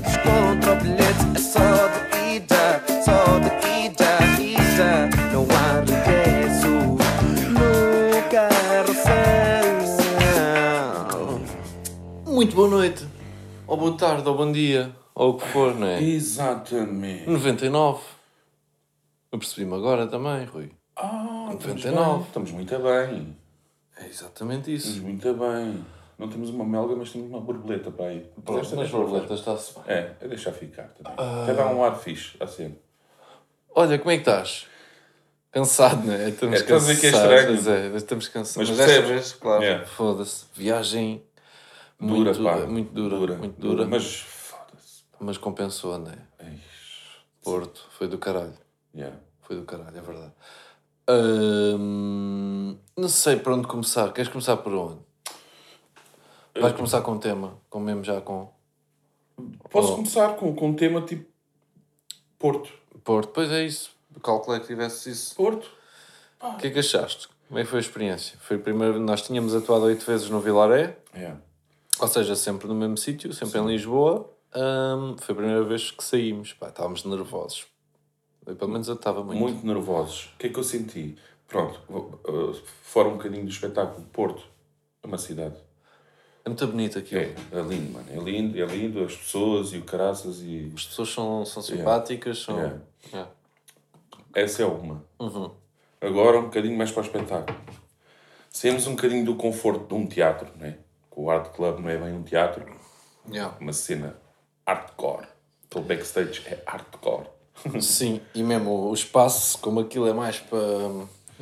contra o bilhete, é só de ida, só de ida, ida. Não há regresso no carrossel. Muito boa noite, ou boa tarde, ou bom dia, ou o que for, não é? Exatamente. 99. Eu percebi-me agora também, Rui. Ah, estamos 99. bem. Estamos muito bem. É exatamente Estamos isso. muito bem. Não temos uma melga, mas temos uma borboleta para aí. Pronto, eu borboletas está-se bem. É, é deixar ficar também. Até dá um ar fixe, assim. Olha, como é que estás? Cansado, não é? Estamos É, ver que é cansados, estranho. pois é, estamos cansados. Mas Mas, desta vez, claro, É. foda-se. Viagem Dura, muito, pá. muito dura, muito dura, mas... Mas foda-se. compensou, não é? Ai, Porto, foi do caralho. yeah. Foi do caralho, é verdade. Hum, não sei por onde começar. Queres começar por onde? Vais começar com o tema, com mesmo já com Posso Oh. começar com, com um tema tipo Porto. Porto. Pois é isso. Calculei que tivesse isso. Porto? O que é que achaste? Como é que foi a experiência? Foi a primeira Nós tínhamos atuado oito vezes no Vilaré, Yeah. ou seja, sempre no mesmo sítio, sempre em Lisboa. Hum, foi a primeira vez que saímos. Pá, estávamos nervosos. Eu, pelo menos eu estava muito. Muito nervosos. O que é que eu senti? Pronto, uh, fora um bocadinho do espetáculo, Porto é uma cidade. É muito bonito aquilo. É, é lindo, mano. É lindo, é lindo, as pessoas e o caraças e. As pessoas são, são simpáticas, são. Yeah. Yeah. Essa é uma. Uhum. Agora um bocadinho mais para o espetáculo. Saímos um bocadinho do conforto de um teatro, né? O Art Club não é bem um teatro, Yeah. é uma cena hardcore. Aquele backstage é hardcore. Sim, e mesmo o espaço, como aquilo é mais para.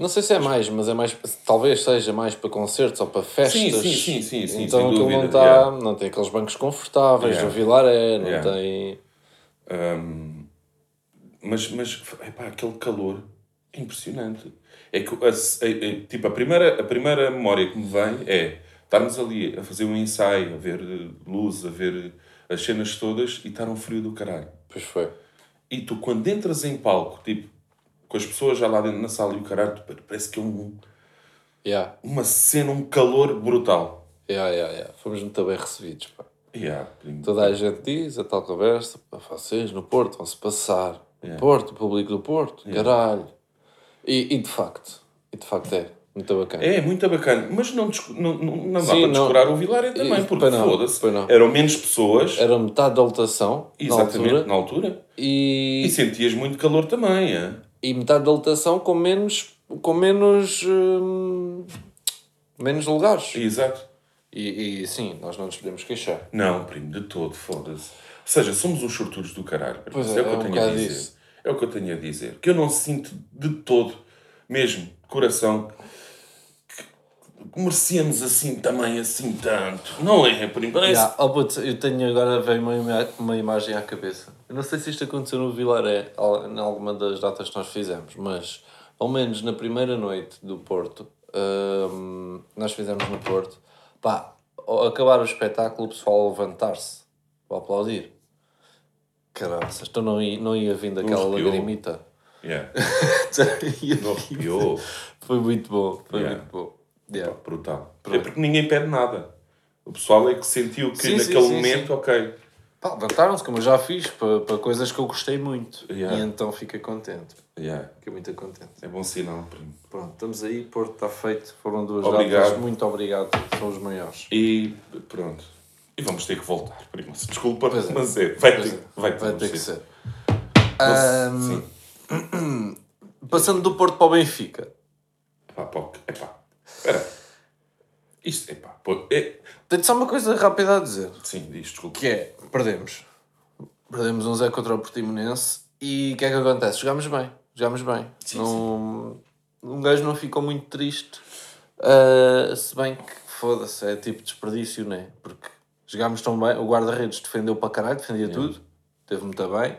Não sei se é mais, mas é mais. Talvez seja mais para concertos ou para festas. Sim, sim, sim, sim, sim, Então aquilo não está. yeah. Não tem aqueles bancos confortáveis Yeah. do Vilaré, não Yeah. tem. Hum, mas, mas epá, aquele calor é impressionante. É que, a, a- a- tipo, a primeira, a primeira memória que me vem é estarmos ali a fazer um ensaio, a ver eh, luz, a ver as cenas todas e estar um frio do caralho. Pois foi. E tu, quando entras em palco, tipo, com as pessoas já lá dentro na sala e o caralho, tu- parece que é um, Yeah. uma cena, um calor brutal. Yeah, yeah, yeah. Fomos muito bem recebidos. Pá. Yeah. Toda a gente diz a tal conversa, pá, vocês no Porto vão-se passar. Porto, o público do Porto, caralho. E, e de facto, e de facto é muito bacana. É, muito bacana. Mas não, não, não, não dá Sim, para não. descurar o Vilaré também, porque foda-se. Eram menos pessoas, Era metade da lotação na exatamente, altura na altura. e, E sentias muito calor também, é? E metade da lotação com menos com menos hum, menos lugares Exato. e, e sim nós não nos podemos queixar Não, primo, de todo, foda-se. Ou seja, somos uns sortudos do caralho. Pois é, é, o que é eu um tenho a bocado dizer. isso. É o que eu tenho a dizer. Que eu não sinto de todo, mesmo, de coração, que merecemos assim também, assim tanto. Não é, primo? Parece... Já, oh, putz, eu tenho agora veio uma, ima- uma imagem à cabeça eu não sei se isto aconteceu no Vilaré em alguma das datas que nós fizemos mas ao menos na primeira noite do Porto hum, nós fizemos no Porto pá, ao acabar o espetáculo o pessoal levantar-se para aplaudir Caralho, então não ia, não ia vindo aquela arrepiou. lagrimita. Yeah. Não arrepiou. Foi muito bom, foi Yeah. muito bom. Yeah. Brutal. É porque ninguém pede nada. O pessoal é que sentiu que Sim, sim, naquele sim, momento, ok. Pá, levantaram-se, como eu já fiz, para, para coisas que eu gostei muito. Yeah. E então fiquei contente. Yeah. Fiquei muito contente. É bom sinal, primo. Pronto, estamos aí, Porto está feito. Foram duas Obrigado. datas, muito obrigado. São os maiores. E pronto. E vamos ter que voltar, primo. Desculpa, Pois é. mas é. Vai ter, é, vai ter, Vai ter que ser. Mas, Sim. Passando do Porto para o Benfica. Epá, pá, epá. Espera. Isto, epá. Pô, é... Tenho só uma coisa rápida a dizer. Sim, diz, desculpa. Que é, perdemos. Perdemos um Zé contra o Portimonense e o que é que acontece? Jogámos bem. Jogámos bem. não, Um gajo não ficou muito triste. ah, se bem que, foda-se, é tipo desperdício, né? Porque jogámos tão bem. O guarda-redes defendeu para caralho, defendia tudo. Teve muito bem.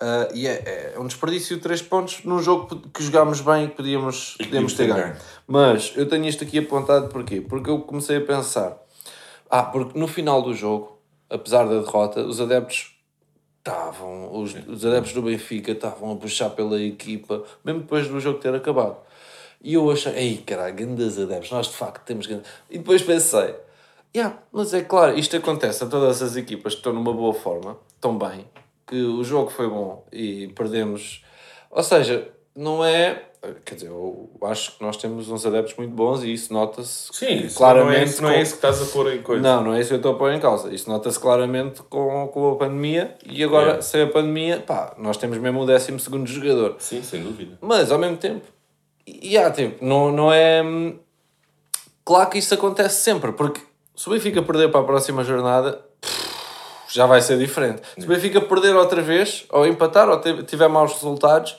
Ah, e é, é um desperdício de 3 pontos num jogo que jogámos bem e que podíamos, E podíamos ter ganho. Mas eu tenho isto aqui apontado porquê? Porque eu comecei a pensar. Ah, porque no final do jogo, apesar da derrota, os adeptos estavam, os, os adeptos do Benfica estavam a puxar pela equipa, mesmo depois do jogo ter acabado. E eu achei, ei caralho, grandes adeptos, nós de facto temos grandes... E depois pensei, Yeah, mas é claro, isto acontece a todas as equipas que estão numa boa forma, estão bem, que o jogo foi bom e perdemos. Ou seja, não é. Quer dizer, eu acho que nós temos uns adeptos muito bons e isso nota-se isso claramente. não, é, isso, não é isso que estás a pôr em coisa. Não, não é isso que eu estou a pôr em causa. Isso nota-se claramente com, com a pandemia e agora, É. sem a pandemia, pá, nós temos mesmo o 12 jogador. Sim, sem dúvida. Mas ao mesmo tempo, e há tempo, não, não é. hum, Claro que isso acontece sempre, porque se o Benfica perder para a próxima jornada, já vai ser diferente. Se o Benfica perder outra vez, ou empatar, ou tiver maus resultados,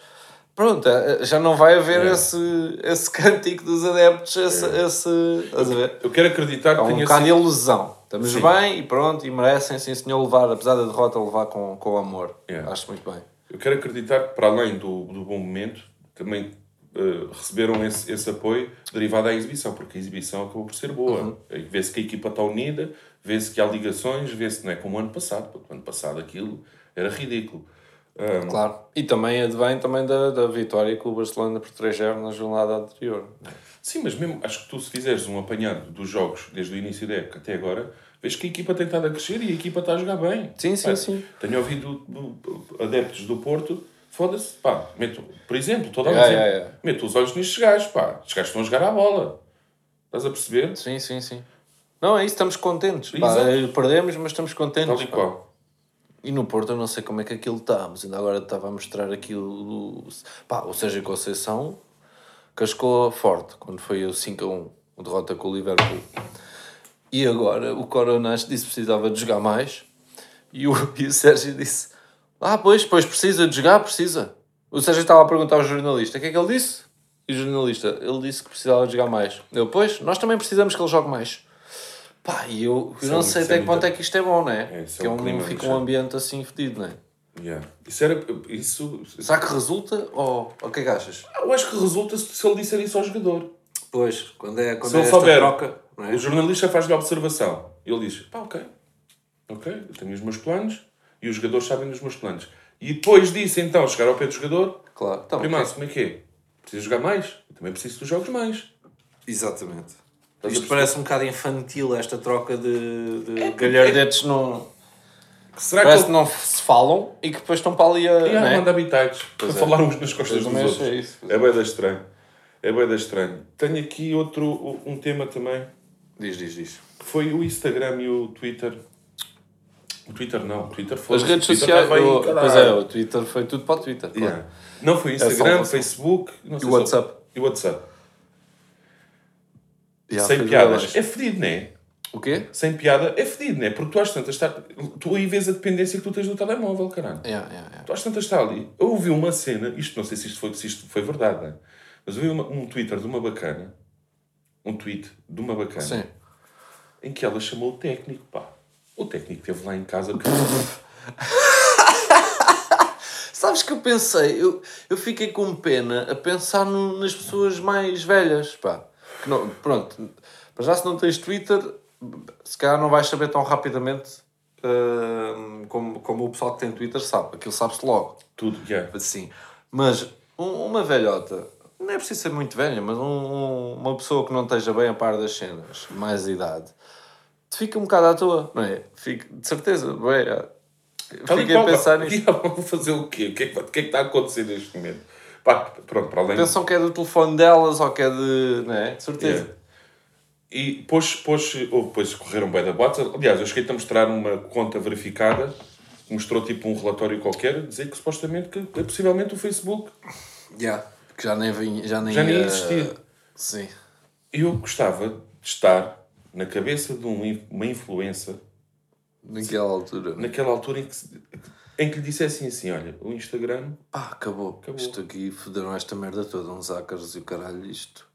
pronto, eh, já não vai haver É. esse, esse cântico dos adeptos, esse. esse estás a ver? Eu quero acreditar que É um tenha bocado sido... ilusão. Estamos Sim. bem e pronto, e merecem, sim senhor, levar, apesar da derrota, levar com, com amor. Yeah. Acho muito bem. Eu quero acreditar que, para além do, do bom momento, também eh, receberam esse, esse apoio derivado da exibição, porque a exibição acabou por ser boa. Uhum. Vê-se que a equipa está unida, vê-se que há ligações, vê-se não é como o ano passado, porque o ano passado aquilo era ridículo. Ah, Claro. E também advém também da, da vitória com o Barcelona por 3-0 na jornada anterior. Sim, mas mesmo acho que tu, se fizeres um apanhado dos jogos desde o início da época até agora, vês que a equipa tem estado a crescer e a equipa está a jogar bem. Sim, sim, Pá, sim. Tenho ouvido do- do- adeptos do Porto, foda-se, pá, meto, por exemplo, estou a um Yeah, exemplo, meto os olhos nestes gajos, pá, estes gajos estão a jogar à bola. Estás a perceber? Sim, sim, sim. Não, é isso, estamos contentes. Pá, eh, perdemos, mas estamos contentes. Tal e qual. E no Porto eu não sei como é que aquilo está, mas ainda agora estava a mostrar aqui o, o, pá, o Sérgio Conceição cascou forte quando foi o 5-1, o derrota com o Liverpool. E agora o Coronas disse que precisava de jogar mais e o, e o Sérgio disse: Ah, pois, pois precisa de jogar, precisa. O Sérgio estava a perguntar ao jornalista: O que é que ele disse? E o jornalista: Ele disse que precisava de jogar mais. Eu, pois, nós também precisamos que ele jogue mais. Pá, e eu, eu é não muito- sei é até que ponto muito- é que isto é bom, não é? É, é que é um clima fica um ambiente assim fedido, não é? Yeah. Isso era. Isso. Será que resulta ou o que é que achas? Eu acho que resulta se ele disser isso ao jogador. Pois, quando é, quando Se ele souber, não é? o jornalista faz-lhe a observação. Ele diz: pá, ok, ok, eu tenho os meus planos e os jogadores sabem dos meus planos. E depois disso, então, chegar ao pé do jogador, Claro, tá, primeiro, ok. como é que é? Preciso jogar mais? Eu também preciso que tu jogues mais. Exatamente. Isto perceber? parece um bocado infantil, esta troca de, de É, galhardetes não... Será Parece que que não se falam e que depois estão para ali a... não é? manda habitats para é. falar uns nas costas dos outros? achei isso, É bem da estranho. É bem da estranho. Tenho aqui outro, um tema também, Diz, diz, diz. que foi o Instagram e o Twitter. O Twitter não, o Twitter foi. As redes o Twitter sociais... o-. Pois é, o Twitter foi tudo para o Twitter, claro. Yeah. Não foi É Instagram, salvação. Facebook não sei E se- WhatsApp. E WhatsApp. Yeah, Sem piadas. É fedido, não é? O quê? Sem piada é fedido, não é? Porque tu às tantas está... tu aí vês a dependência que tu tens do telemóvel, caralho. Yeah, yeah, yeah. Tu às tantas está ali. Eu ouvi uma cena, isto não sei se isto foi, se isto foi verdade, é? mas eu vi uma- um Twitter de uma bacana, um tweet de uma bacana, Sim. em que ela chamou o técnico, pá. O técnico esteve lá em casa. porque- Sabes que eu pensei, eu, eu fiquei com pena a pensar no- nas pessoas mais velhas, pá. Que não, pronto, para já se não tens Twitter, se calhar não vais saber tão rapidamente hum, como, como o pessoal que tem Twitter sabe. Aquilo sabe-se logo, Tudo, yeah. assim. Mas um- uma velhota, não é preciso ser muito velha, mas um- um- uma pessoa que não esteja bem a par das cenas, mais idade, te fica um bocado à toa, não é? Fica, de certeza, bem, e fiquei a pensar nisso. Vai fazer o quê? O que, é que, o que é que está a acontecer neste momento? Pá, pronto, para além Pensam que é do telefone delas ou que é de. Não é? De certeza. Yeah. E depois, depois, ou depois correram bem da bots. Aliás, eu cheguei a mostrar uma conta verificada que mostrou tipo um relatório qualquer, dizer que supostamente que é possivelmente o Facebook. Yeah. Que já nem vinha. Já nem, Já nem ia- existia. Sim. Eu gostava de estar na cabeça de um, uma influencer Naquela altura. naquela altura em que, se- em que lhe dissessem assim: olha, o Instagram. Pá, acabou. Acabou. Isto aqui foderam esta merda toda. Uns hackers e o caralho. Isto.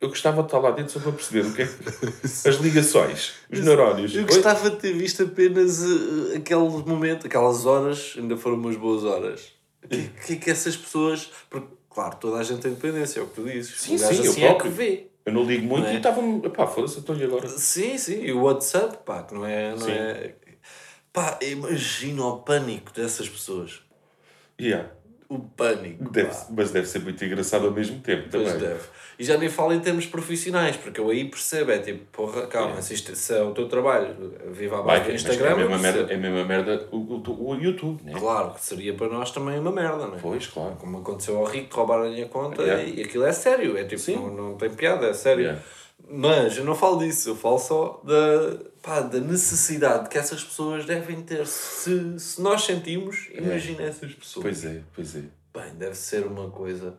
Eu gostava de estar lá dentro só para perceber o que é que- as ligações, os neurónios. Eu gostava de ter visto apenas eh, aquele momento, aquelas horas, ainda foram umas boas horas. O que, que é que essas pessoas. Porque, claro, toda a gente tem dependência, é o que tu dizes. Sim, sim, eu assim é que próprio. vê. Eu não ligo muito Não é? e estava-me. Pá, foda-se, estou-lhe agora. Sim, sim, e o WhatsApp, pá, que não é. Não Sim. é... Pá, imagina o pânico dessas pessoas. Yeah. o pânico. Deve- mas deve ser muito engraçado ao mesmo tempo Pois também. deve. E já nem falo em termos profissionais, porque eu aí percebo, é tipo, porra, calma, se, isto, se é o teu trabalho, viva a base do é Instagram, a mesma merda, é a mesma merda o, o, o YouTube, né? Claro, que seria para nós também uma merda, não é? Pois, claro. Como aconteceu ao Rico, roubaram-lhe a conta Yeah. e aquilo é sério, é tipo, Sim. não, não tem piada, é sério. Yeah. Mas eu não falo disso, eu falo só da, pá, da necessidade que essas pessoas devem ter. Se, se nós sentimos, imagina essas pessoas. Pois é, pois é. Bem, deve ser uma coisa.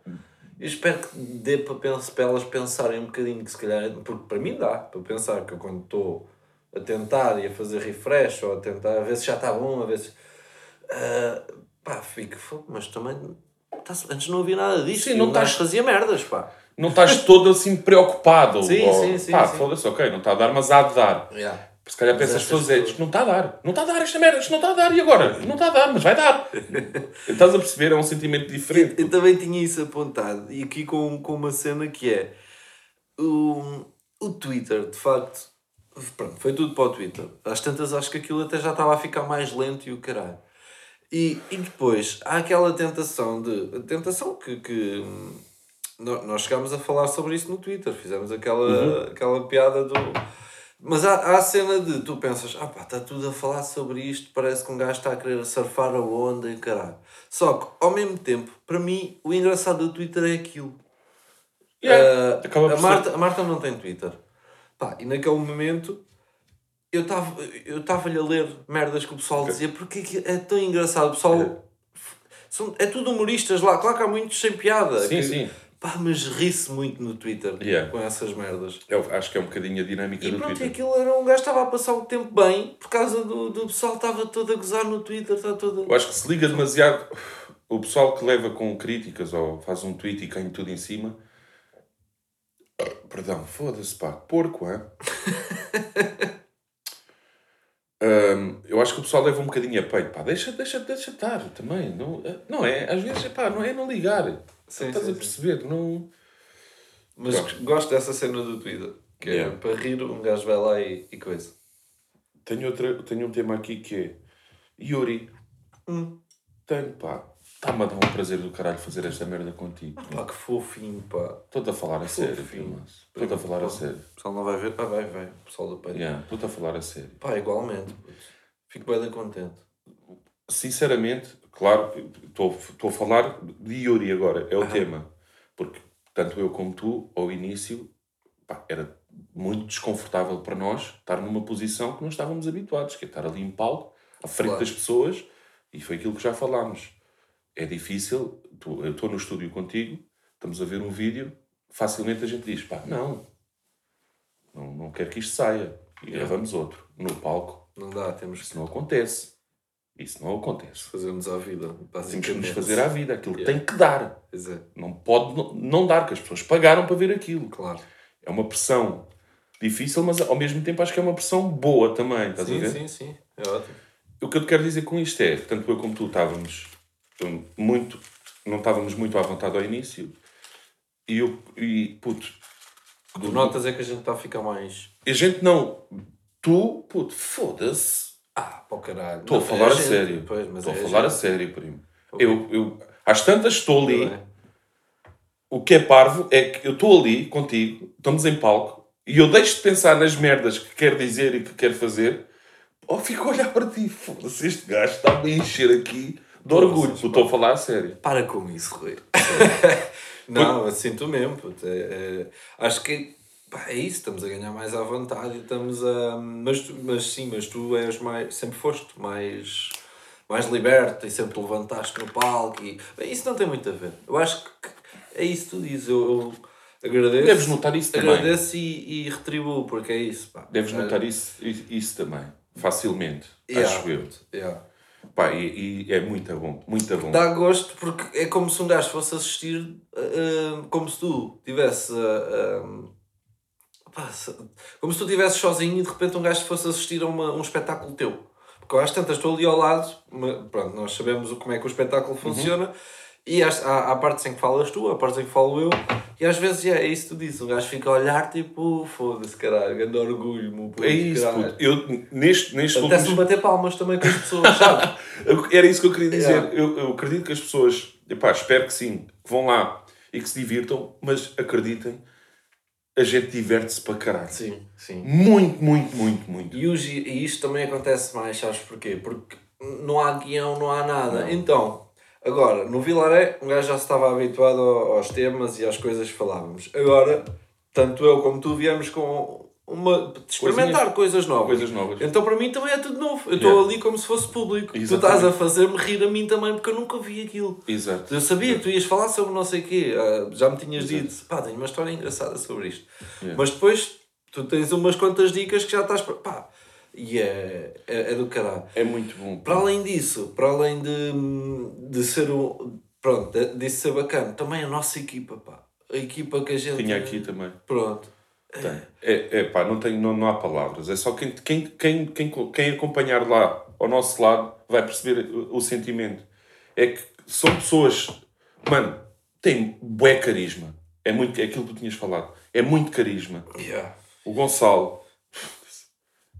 Eu espero que dê para, elas pensarem um bocadinho, que se calhar, porque para mim dá, para pensar que eu quando estou a tentar e a fazer refresh ou a tentar a ver se já está bom, a ver se. ah, pá, fico, "Fogo, mas também. antes não havia nada disso. Sim, não estás- fazia merdas, pá. Não estás todo assim preocupado. Sim, ou, sim, sim, Pá, foda-se, ok, não está a dar, mas há de dar. Yeah. Se calhar Mas pensas as pessoas, é, pessoas- isto não está a dar. Não está a dar esta merda, isto não está a dar. E agora? Não está a dar, mas vai dar. Estás a perceber? É um sentimento diferente. Eu também tinha isso apontado e aqui com, com uma cena que é o, o Twitter, de facto, pronto, foi tudo para o Twitter. Às tantas acho que aquilo até já estava a ficar mais lento e o caralho. E, e depois há aquela tentação de. a tentação que. que hum, nó- nós chegámos a falar sobre isso no Twitter, fizemos aquela, aquela piada do. Mas há, há a cena de tu pensas, ah pá, está tudo a falar sobre isto, parece que um gajo está a querer surfar a onda e caralho. Só que, ao mesmo tempo, para mim, o engraçado do Twitter é aquilo. Yeah, Ah, por a, Marta, a Marta não tem Twitter. Pá, e naquele momento eu estava eu estava-lhe a ler merdas que o pessoal dizia porque que é tão engraçado. O pessoal são, é tudo humoristas lá. Claro que há muitos sem piada. Sim, que- sim. Pá, mas ri-se muito no Twitter Yeah. com essas merdas. Eu acho que é um bocadinho a dinâmica E do pronto, e Twitter. aquilo era um gajo que estava a passar o tempo bem por causa do, do pessoal que estava todo a gozar no Twitter. Está todo... Eu acho que se liga demasiado. O pessoal que leva com críticas ou faz um tweet e cai tudo em cima. Perdão, foda-se, pá, porco, é? eu acho que o pessoal leva um bocadinho a peito, pá, deixa, deixa, deixa estar também. Não, não é? Às vezes, pá, não é não ligar. Sim, Estás sim, a sim. perceber? Não. Mas Pronto. gosto dessa cena do Twitter. Que é Yeah. para rir, um gajo vai lá e, e coisa. Tenho, outra, tenho um tema aqui que é Yuri. Hum. Tenho, pá. Está-me a dar um prazer do caralho fazer esta merda contigo. Pá, que fofinho, pá. Estou-te a falar a sério. Primas. Estou-te a falar a sério. O pessoal não vai ver? Ah, vai, vai. O pessoal do peito. Yeah, Estou-te a falar a sério. Pá, igualmente. Fico bem contente. Sinceramente, claro, estou estou a falar de Yuri agora, é o tema. Porque tanto eu como tu, ao início, pá, era muito desconfortável para nós estar numa posição que não estávamos habituados, que é estar ali em palco, à frente Claro. das pessoas, e foi aquilo que já falámos. É difícil, tu- eu estou no estúdio contigo, estamos a ver um vídeo, facilmente a gente diz, pá, não, não, não quero que isto saia, e gravamos outro. No palco, Não dá, temos que isso não acontece. Isso não acontece. fazermos à vida. Temos que fazer à vida. Aquilo Yeah. tem que dar. É, Não pode não- dar, que as pessoas pagaram para ver aquilo. claro. É uma pressão difícil, mas ao mesmo tempo acho que é uma pressão boa também. Estás a Sim, ver? sim, sim. É ótimo. O que eu te quero dizer com isto é, tanto eu como tu estávamos muito, não estávamos muito à vontade ao início, e eu, e puto, que notas é que a gente está a ficar mais. a gente não, tu, puto, foda-se, Ah, para o caralho. estou a falar é a gente, sério, Pois, estou é a falar a gente. sério, primo. Eu, eu, às tantas estou ali, é? O que é parvo é que eu estou ali contigo, estamos em palco, e eu deixo de pensar nas merdas que quero dizer e que quero fazer, ou fico a olhar para ti, foda-se, este gajo está-me a encher aqui de orgulho, porque estou a falar a sério. Para com isso, Rui. não, eu sinto mesmo. puto. É, é- acho que pá, é isso, estamos a ganhar mais à vontade e estamos a. Mas, tu- mas sim, mas tu és mais. Sempre foste mais. Mais liberto e sempre te levantaste no palco e. Bem, isso não tem muito a ver. Eu acho que é isso que tu dizes. Eu, eu agradeço. Deves notar isso também. Agradeço e, e retribuo, porque é isso. Pá. Deves É, notar isso, isso, também, facilmente, yeah, acho eu. yeah. Pá, e, e é muito bom, muito bom. Dá gosto porque é como se um gajo fosse assistir, uh, como se tu tivesse. uh, um, como se tu estivesses sozinho e de repente um gajo fosse assistir a uma, um espetáculo teu. Porque às tantas estou ali ao lado, ma- pronto, nós sabemos o- como é que o espetáculo funciona. E às- há, há partes em que falas tu, há partes em que falo eu, e às vezes é, é isso que tu dizes. Um gajo fica a olhar tipo, foda-se, caralho, grande orgulho, meu puto, É isso, puto. Eu, neste, nestes Apetece-me últimos... bater palmas também com as pessoas, sabe? Era isso que eu queria dizer. Yeah. Eu, eu acredito que as pessoas Epá, espero que sim, que vão lá e que se divirtam, mas acreditem, a gente diverte-se para caralho. Sim, sim. Muito, muito, muito, muito. E, os, e isto também acontece mais, sabes porquê? Porque não há guião, não há nada. Então, agora, no Vilaré, um gajo já se estava habituado ao- aos temas e às coisas que falávamos. Agora, tanto eu como tu viemos com uma. experimentar coisas novas. Coisas novas. Então, para mim também é tudo novo. Eu estou Yeah. ali como se fosse público. Tu Exatamente. estás a fazer-me rir a mim também, porque eu nunca vi aquilo. Exato. Eu sabia que tu ias falar sobre não sei o quê, ah, já me tinhas dito, pá, tenho uma história engraçada sobre isto. Yeah. Mas depois tu tens umas quantas dicas que já estás. Pá, e é, é, é do caralho. É muito bom. Para além disso, para além de, de ser o. Pronto, de, de ser bacana, também a nossa equipa, pá. A equipa que a gente. Tinha aqui também. Pronto. Tem. É, é pá, não, tem, não, não há palavras. É só quem, quem, quem, quem, quem acompanhar lá ao nosso lado vai perceber o, o sentimento. É que são pessoas, mano, têm bué carisma. É, muito, é aquilo que tu tinhas falado. É muito carisma. Yeah. O Gonçalo,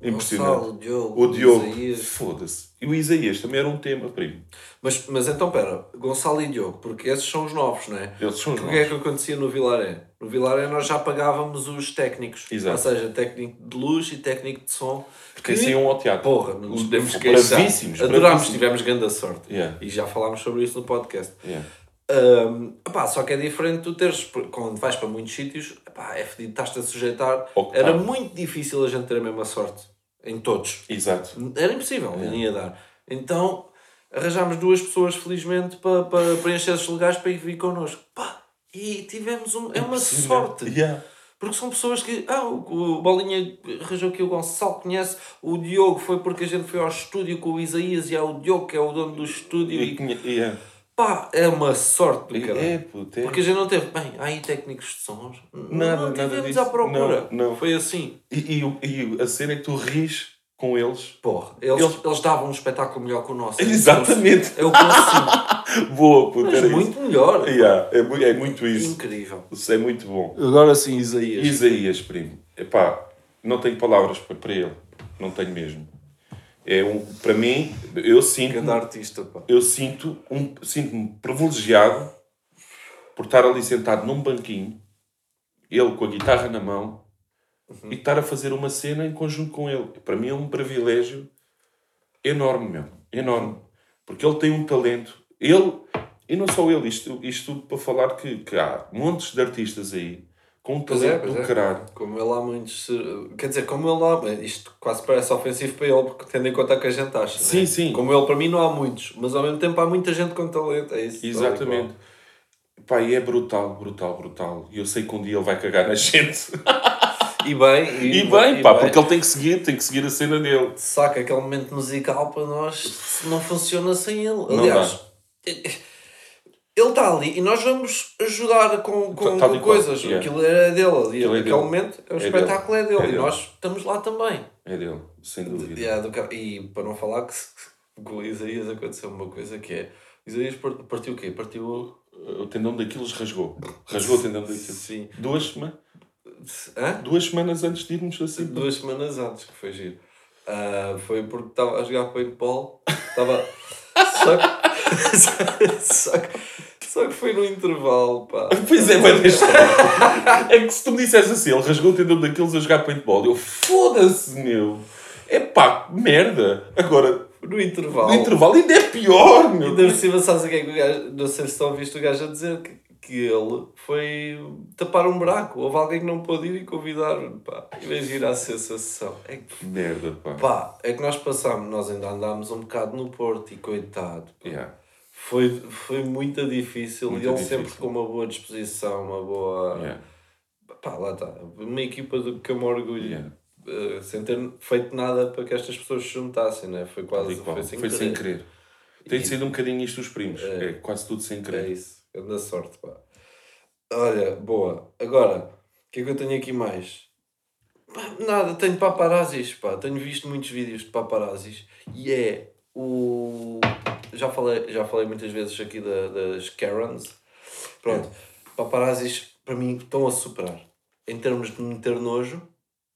impressionante. Gonçalo, o Diogo, o Diogo, foda-se. E o Isaías também era um tema, primo. Mas, mas então, pera, Gonçalo e Diogo, porque esses são os novos, não é? Eles são os O que é novos. que acontecia no Vilaré? No Vilaré nós já pagávamos os técnicos. Exato. Ou seja, técnico de luz e técnico de som. Porque assim iam ao teatro. Porra, não nos Os- podemos queixar. bravíssimos, Adorámos, tivemos grande sorte. Yeah. E já falámos sobre isso no podcast. Yeah. Epá, só que é diferente tu teres, quando vais para muitos sítios, epá, é fedido, estás-te a sujeitar. Que Era muito difícil a gente ter a mesma sorte. Em todos. Exato. Era impossível, não ia dar. Então arranjámos duas pessoas, felizmente, para, para preencher esses legais para ir vir connosco. Pá, e tivemos um, é uma sorte. Yeah. Porque são pessoas que. Ah, o, Bolinha arranjou que o Gonçalo conhece. O Diogo foi porque a gente foi ao estúdio com o Isaías e é o Diogo que é o dono do estúdio. E, E, yeah. Pá, é uma sorte do E- caralho. é, puto, é. Porque a gente não teve. Bem, há aí técnicos de sons. Nada, não nada tivemos disso. à procura. Não, não. Foi assim. E, e, e a cena é que tu ris com eles. Porra, eles, Eles- eles davam um espetáculo melhor que o nosso. Exatamente. Eu consigo. Boa, puto, Mas muito isso. melhor. Yeah, é, é muito isso. Incrível. Isso é muito bom. Agora sim, Isaías. Isaías, primo. Epá, não tenho palavras para ele. Não tenho mesmo. É um, para mim, eu sinto, Grande artista, pá. eu sinto um, sinto-me privilegiado por estar ali sentado num banquinho, ele com a guitarra na mão, e estar a fazer uma cena em conjunto com ele. Para mim é um privilégio enorme, meu. Enorme. Porque ele tem um talento. Ele, e não só ele, isto, isto tudo para falar que, que há montes de artistas aí com Pois é, talento pois do é. caralho. Como ele há muitos. Quer dizer, como ele há. Isto quase parece ofensivo para ele, porque tendo em conta que a gente acha. Sim, né? sim. Como ele, para mim, não há muitos, mas ao mesmo tempo há muita gente com talento. É isso. Exatamente. Pá, e é brutal, brutal, brutal. E eu sei que um dia ele vai cagar na gente. E bem, E bem, pá, porque ele tem que seguir, tem que seguir a cena dele. Saca aquele momento musical para nós não funciona sem ele. Não Aliás, ele está ali e nós vamos ajudar com, com, Tal com e qual, coisses. yeah. Aquilo é dele. Ali, é naquele dele. momento, o É espetáculo é dele. dele. É e dele. nós estamos lá também. É dele, sem dúvida. Yeah, do ca- E para não falar que com o Isaías aconteceu uma coisa que é. Isaías par- partiu o quê? Partiu. O tendão daqueles rasgou. Rasgou o tendão daqueles. Sim. Duas, sema- Hã? duas semanas antes de irmos assim. Duas semanas antes, que foi giro. Ah, foi porque estava a jogar paintball. Estava. Só que. só, que, só que foi no intervalo, pá. Pois é, vai deixar. É que se tu me dissesse assim, ele rasgou o tendão daqueles a jogar paintball, eu foda-se, meu. É pá, merda. Agora, No intervalo. no intervalo ainda é pior, meu. Ainda por cima, sabes o que é que o gajo. Não sei se estão visto o gajo a dizer que, que ele foi tapar um buraco. Houve alguém que não pôde ir e convidar-me, pá. Imagina a sensação. É que, Merda, pá. pá, é que nós passámos, nós ainda andámos um bocado no Porto e coitado. Yeah. Foi, foi muito difícil Muito e ele difícil. sempre com uma boa disposição, uma boa. Yeah. Pá, lá está. Uma equipa do que eu me orgulho. Yeah. eh, sem ter feito nada para que estas pessoas se juntassem, né? Foi quase. Foi sem Foi sem querer. querer. Tem E- sido um bocadinho isto os primos. É, quase tudo sem É querer. isso. Grande sorte, pá. Olha, boa. Agora, o que é que eu tenho aqui mais? Pá, nada, tenho paparazzis, pá. Tenho visto muitos vídeos de paparazzis e é o. Já falei, já falei muitas vezes aqui da, das Karens. Pronto, paparazzis para mim estão a superar. Em termos de meter nojo,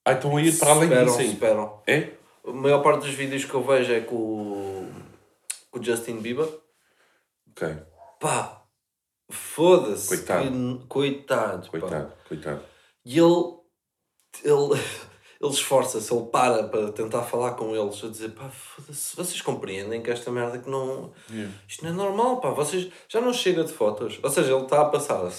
Ah, estão a ir para além superam, disso aí. superam. É? A maior parte dos vídeos que eu vejo é com, o- com o Justin Bieber. Ok. Pá, Foda-se. Coitado. que- Coitado. pá. Coitado, coitado. E ele, ele, ele esforça-se, ele para para tentar falar com eles, a dizer, pá, foda-se, vocês compreendem que esta merda que não... Isto não é normal, pá, vocês... Já não chega de fotos. Ou seja, ele está a passar,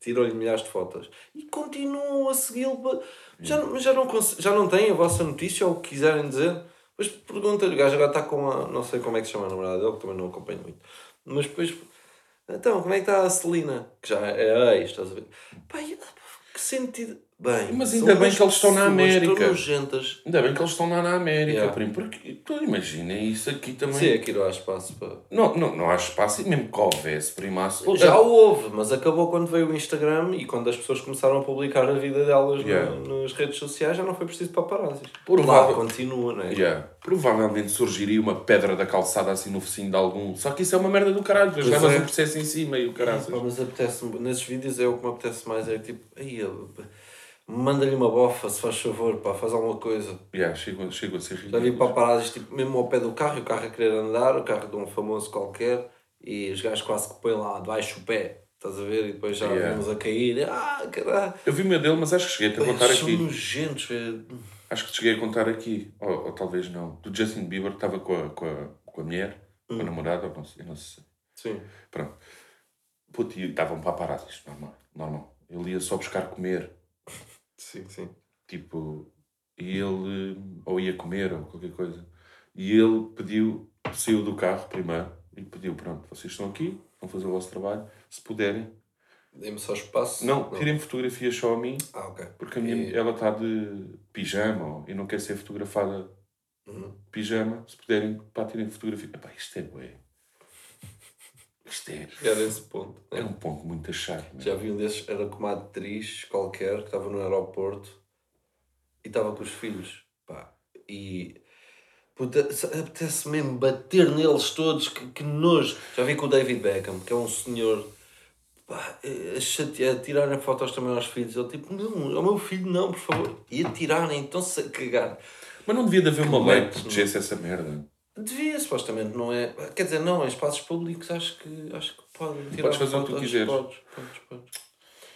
tirou-lhe milhares de fotos. E continuam a segui-lo. Já, mas já não, já não têm a vossa notícia ou o que quiserem dizer? Depois pergunta-lhe, o gajo agora está com a... Não sei como é que se chama a namorada dele, que também não acompanho muito. Mas depois... Então, como é que está a Celina? Que já é a ex, estás a ver? Pá, e- que sentido... Bem, Mas ainda bem que eles estão na América. nojentas. Ainda bem que eles estão lá na América, Yeah. primo. Porque tu imagina isso aqui também. Sim, aqui não há espaço para... Não, não, não há espaço, e mesmo que houvesse, primaço. Já houve, mas acabou quando veio o Instagram e quando as pessoas começaram a publicar a vida delas Yeah. nas redes sociais já não foi preciso paparazzis. Provável. Lá continua, não é? Yeah. Provavelmente surgiria uma pedra da calçada assim no focinho de algum. Só que isso é uma merda do caralho. Pois levas é. um processo em cima e o caralho. Mas apetece nesses vídeos é o que me apetece mais, é tipo, aí, manda-lhe uma bofa, se faz favor, pá, faz alguma coisa. Yeah, chego, chego a ser Já vi ridículo. paparazzis, tipo, mesmo ao pé do carro, e o carro a querer andar, o carro de um famoso qualquer, e os gajos quase que põem lá debaixo o pé, estás a ver? E depois já Yeah. vemos a cair, ah, caralho. Eu vi o meu dele, mas acho que cheguei a contar são aqui. nojentos, velho. Acho que cheguei a contar aqui. Ou, ou talvez não. Do Justin Bieber que estava com a, com a, com a mulher, com Hum. a namorada, ou não sei, não sei. Sim. Pronto. Puto, e estavam paparazzis, normal, normal. Ele ia só buscar comer, Sim, sim. tipo, e ele, ou ia comer, ou qualquer coisa. E ele pediu, saiu do carro primeiro, e pediu, pronto, vocês estão aqui, vão fazer o vosso trabalho, se puderem. Dê-me só espaço. Não, tirem fotografias só a mim, Ah, ok. porque a minha, E- ela está de pijama, e não quer ser fotografada Uhum. pijama, se puderem, pá, tirem fotografia. Epá, isto é bué. Isto é, Era esse ponto. né? é um ponto muito achado. meu. Já vi um desses, era com uma atriz qualquer que estava no aeroporto e estava com os filhos. Pá, e. Se- apetece mesmo bater neles todos, que, que nojo. Já vi com o David Beckham, que é um senhor. Pá, a chatear, a tirarem fotos também aos filhos. Ele tipo, não, ao meu filho não, por favor. E a tirarem, então-se a cagar. Mas não devia de haver uma Que lei que protegesse essa merda. Devia, supostamente, não é? Quer dizer, não, em espaços públicos acho que, acho que podem tirar Podes fazer o que tu quiseres. Podes, podes, podes.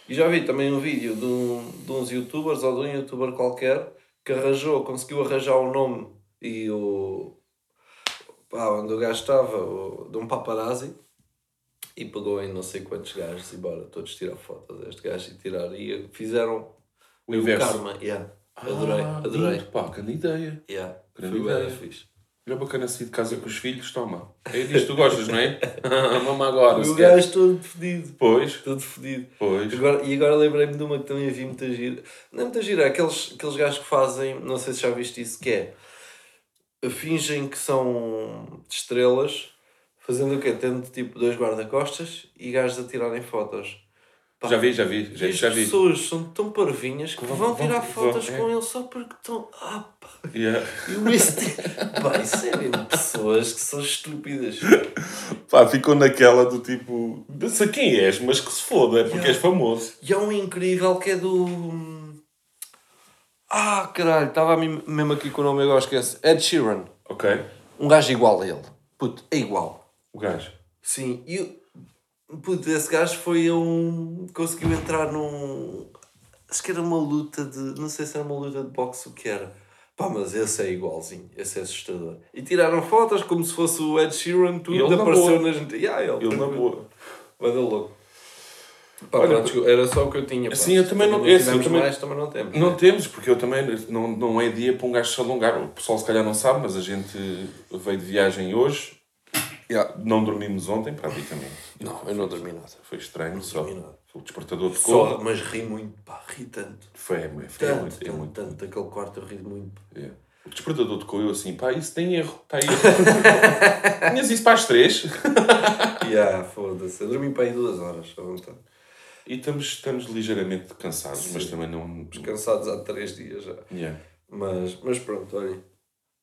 E já vi também um vídeo de, um, de uns youtubers ou de um youtuber qualquer que arranjou, conseguiu arranjar o nome e o. pá, onde o gajo estava, o, de um paparazzi e pegou em não sei quantos gajos e bora, todos tirar fotos deste gajo e tirar. E fizeram O inverso. karma, yeah. Adorei, Ah, adorei. lindo, Pá, grande ideia. Yeah. Grande Foi bem ideia. fixe. Era bacana sair de casa com os filhos, toma. É disto que tu gostas, não é? Mama agora. E o gajo todo fedido. Pois, Todo fedido. pois. Agora, e agora lembrei-me de uma que também vi muita gira. Não é muita gira, é aqueles, aqueles gajos que fazem, não sei se já viste isso, que é fingem que são estrelas, fazendo o quê? Tendo tipo dois guarda-costas e gajos a tirarem fotos. Pá, Já vi, já vi, já, As já vi. pessoas são tão parvinhas que Vão- vão, vão- tirar vão- fotos é. com ele só porque estão. Ah, pá. Yeah. E o este. pá, isso é mesmo pessoas que são estúpidas. Pá, ficou naquela do tipo, não sei quem és, mas que se foda, é porque Yeah. és famoso. E há um incrível que é do. Ah, caralho, estava mesmo aqui com o nome, agora esquece. Ed Sheeran. Ok? Um gajo igual a ele. Puto, é igual. O gajo. Sim, e puto, esse gajo foi um. conseguiu entrar num. Acho que era uma luta de. Não sei se era uma luta de boxe o que era. Pá, mas esse é igualzinho, esse é assustador. E tiraram fotos como se fosse o Ed Sheeran, tudo Ele na apareceu boa. nas. Yeah, ele, Ele na boa. Vai dar louco. Pá, Olha, pronto, era só o que eu tinha. Pá. Sim, eu também não- não esse, eu também- mais, também não temos. Não né? temos, porque eu também não, não é dia para um gajo se alongar. O pessoal se calhar não sabe, mas a gente veio de viagem hoje. Yeah. Não dormimos ontem, praticamente. Não, eu não dormi nada. Foi estranho, só. dormi nada. Foi o despertador de Só, cor. mas ri muito, pá, ri tanto. Foi, é, muito- é Tanto, muito. É tanto, muito. tanto. Aquele quarto eu ri muito. é. O despertador tocou eu assim, pá, isso tem erro, está erro. Tinhas isso para as três. yeah, foda-se. Eu dormi para aí duas horas, à vontade. E estamos, estamos ligeiramente cansados, mas Sim. também não. Cansados há três dias já. Yeah. Mas, mas pronto, olhem.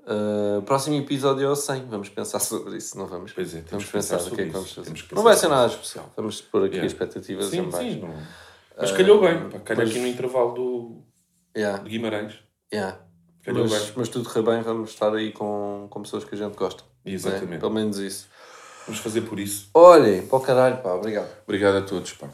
Uh, próximo episódio é o 100. Vamos pensar sobre isso, não vamos? Pois é, temos vamos que pensar pensar o que é que vamos fazer. Que Não vai ser nada especial. Vamos pôr aqui Yeah. expectativas Sim, em baixo. sim. Não... Mas calhou bem, calhou mas- aqui no intervalo do Yeah, de Guimarães. yeah. Calhou Mas, bem. mas tudo correr bem, vamos estar aí com, com pessoas que a gente gosta. né? Exatamente. Pelo menos isso. Vamos fazer por isso. Olhem, para o caralho, pá, obrigado. Obrigado a todos, pá.